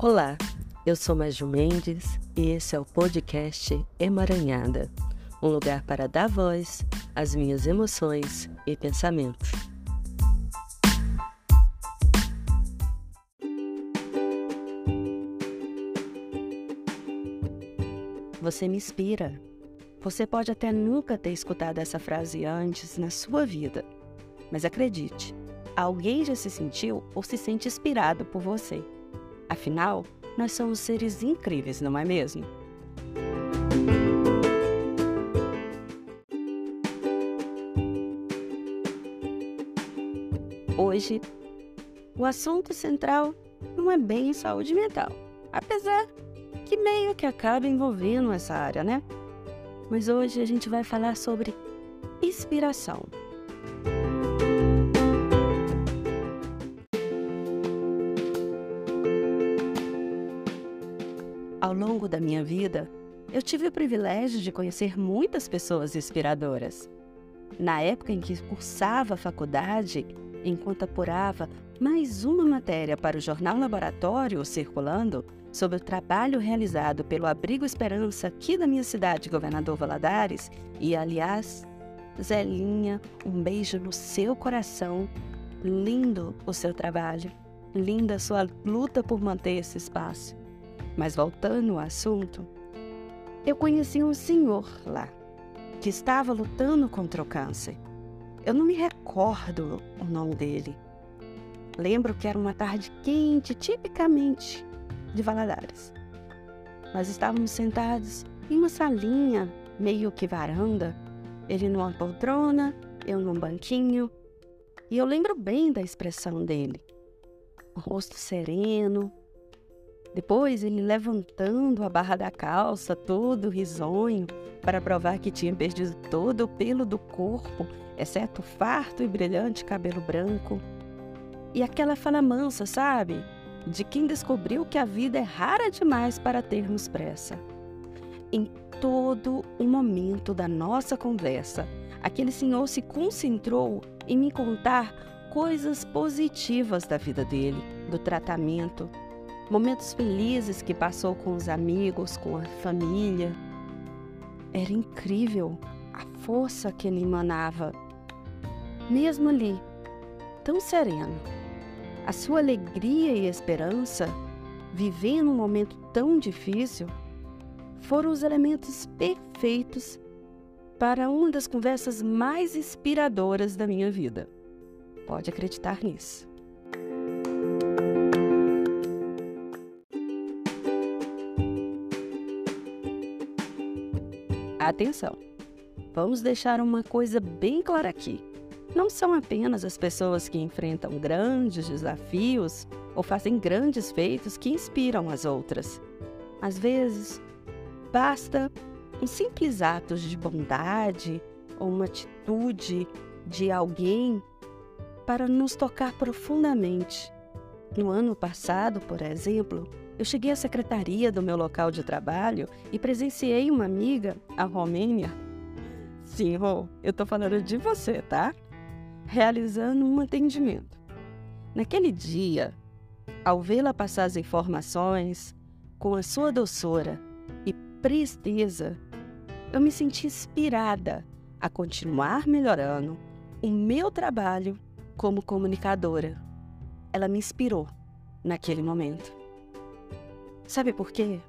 Olá, eu sou Maju Mendes e esse é o podcast Emaranhada um lugar para dar voz às minhas emoções e pensamentos. Você me inspira. Você pode até nunca ter escutado essa frase antes na sua vida, mas acredite, alguém já se sentiu ou se sente inspirado por você. Afinal, nós somos seres incríveis, não é mesmo? Hoje, o assunto central não é bem saúde mental, apesar que meio que acaba envolvendo essa área, né? Mas hoje a gente vai falar sobre inspiração. Ao longo da minha vida, eu tive o privilégio de conhecer muitas pessoas inspiradoras. Na época em que cursava a faculdade, enquanto apurava mais uma matéria para o jornal Laboratório circulando sobre o trabalho realizado pelo Abrigo Esperança aqui da minha cidade, Governador Valadares, e aliás, Zelinha, um beijo no seu coração. Lindo o seu trabalho, linda a sua luta por manter esse espaço. Mas voltando ao assunto, eu conheci um senhor lá que estava lutando contra o câncer. Eu não me recordo o nome dele. Lembro que era uma tarde quente, tipicamente de Valadares. Nós estávamos sentados em uma salinha, meio que varanda, ele numa poltrona, eu num banquinho. E eu lembro bem da expressão dele. O rosto sereno. Depois ele levantando a barra da calça, todo risonho, para provar que tinha perdido todo o pelo do corpo exceto o farto e brilhante cabelo branco. E aquela fala mansa, sabe? De quem descobriu que a vida é rara demais para termos pressa. Em todo o momento da nossa conversa, aquele senhor se concentrou em me contar coisas positivas da vida dele, do tratamento, momentos felizes que passou com os amigos, com a família. Era incrível a força que ele emanava mesmo ali, tão sereno. A sua alegria e esperança, vivendo um momento tão difícil, foram os elementos perfeitos para uma das conversas mais inspiradoras da minha vida. Pode acreditar nisso. Atenção! Vamos deixar uma coisa bem clara aqui. Não são apenas as pessoas que enfrentam grandes desafios ou fazem grandes feitos que inspiram as outras. Às vezes, basta um simples ato de bondade ou uma atitude de alguém para nos tocar profundamente. No ano passado, por exemplo, eu cheguei à secretaria do meu local de trabalho e presenciei uma amiga, a Romênia. Sim, Rô, eu tô falando de você, tá? realizando um atendimento. Naquele dia, ao vê-la passar as informações com a sua doçura e presteza, eu me senti inspirada a continuar melhorando o meu trabalho como comunicadora. Ela me inspirou naquele momento. Sabe por quê?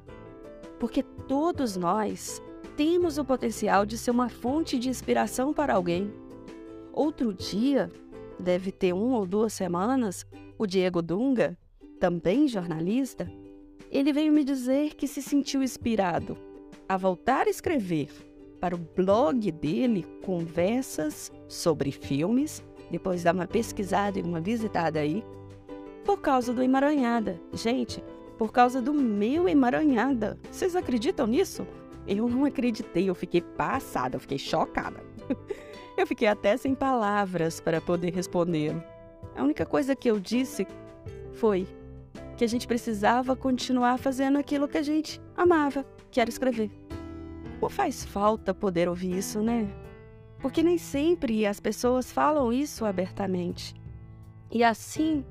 Porque todos nós temos o potencial de ser uma fonte de inspiração para alguém. Outro dia, deve ter um ou duas semanas, o Diego Dunga, também jornalista, ele veio me dizer que se sentiu inspirado a voltar a escrever para o blog dele conversas sobre filmes, depois dar uma pesquisada e uma visitada aí, por causa do Emaranhada. Gente, por causa do meu Emaranhada. Vocês acreditam nisso? Eu não acreditei, eu fiquei passada, eu fiquei chocada. Eu fiquei até sem palavras para poder respondê-lo. A única coisa que eu disse foi que a gente precisava continuar fazendo aquilo que a gente amava, que era escrever. Faz falta poder ouvir isso, né? Porque nem sempre as pessoas falam isso abertamente. E assim,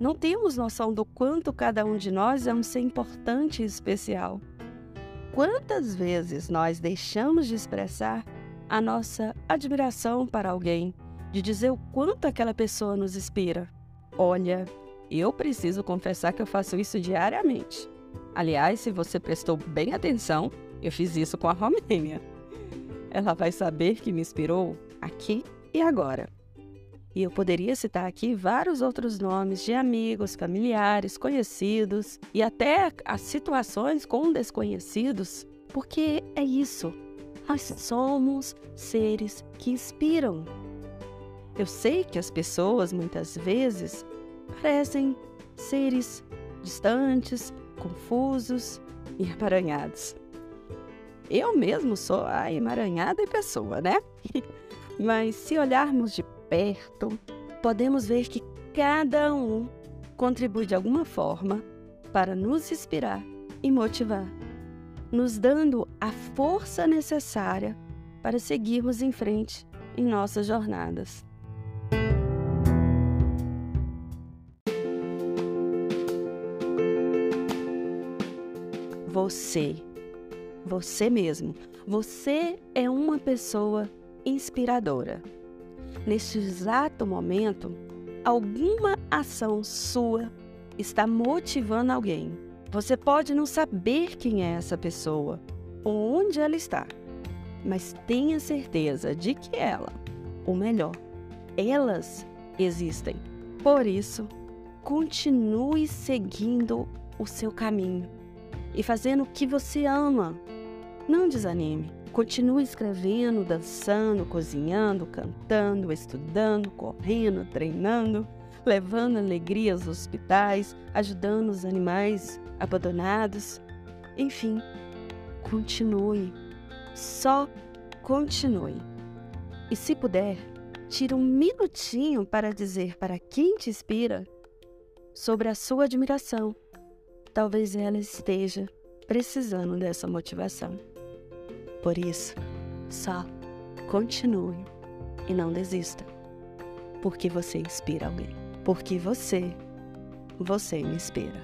Não temos noção do quanto cada um de nós é um ser importante e especial. Quantas vezes nós deixamos de expressar a nossa admiração para alguém, de dizer o quanto aquela pessoa nos inspira? Olha, eu preciso confessar que eu faço isso diariamente. Aliás, se você prestou bem atenção, eu fiz isso com a Romênia. Ela vai saber que me inspirou aqui e agora. E eu poderia citar aqui vários outros nomes de amigos, familiares, conhecidos e até as situações com desconhecidos, porque é isso. Nós somos seres que inspiram. Eu sei que as pessoas muitas vezes parecem seres distantes, confusos e emaranhados. Eu mesmo sou a emaranhada em pessoa, né? Mas se olharmos de perto, podemos ver que cada um contribui de alguma forma para nos inspirar e motivar, nos dando a força necessária para seguirmos em frente em nossas jornadas. Você, você mesmo, você é uma pessoa inspiradora neste exato momento, alguma ação sua está motivando alguém. Você pode não saber quem é essa pessoa ou onde ela está, mas tenha certeza de que ela, ou melhor, elas existem. Por isso, continue seguindo o seu caminho e fazendo o que você ama. Não desanime. Continue escrevendo, dançando, cozinhando, cantando, estudando, correndo, treinando, levando alegria aos hospitais, ajudando os animais abandonados. Enfim, continue. Só continue. E se puder, tire um minutinho para dizer para quem te inspira sobre a sua admiração. Talvez ela esteja precisando dessa motivação. Por isso, só continue e não desista. Porque você inspira alguém. Porque você, você me inspira.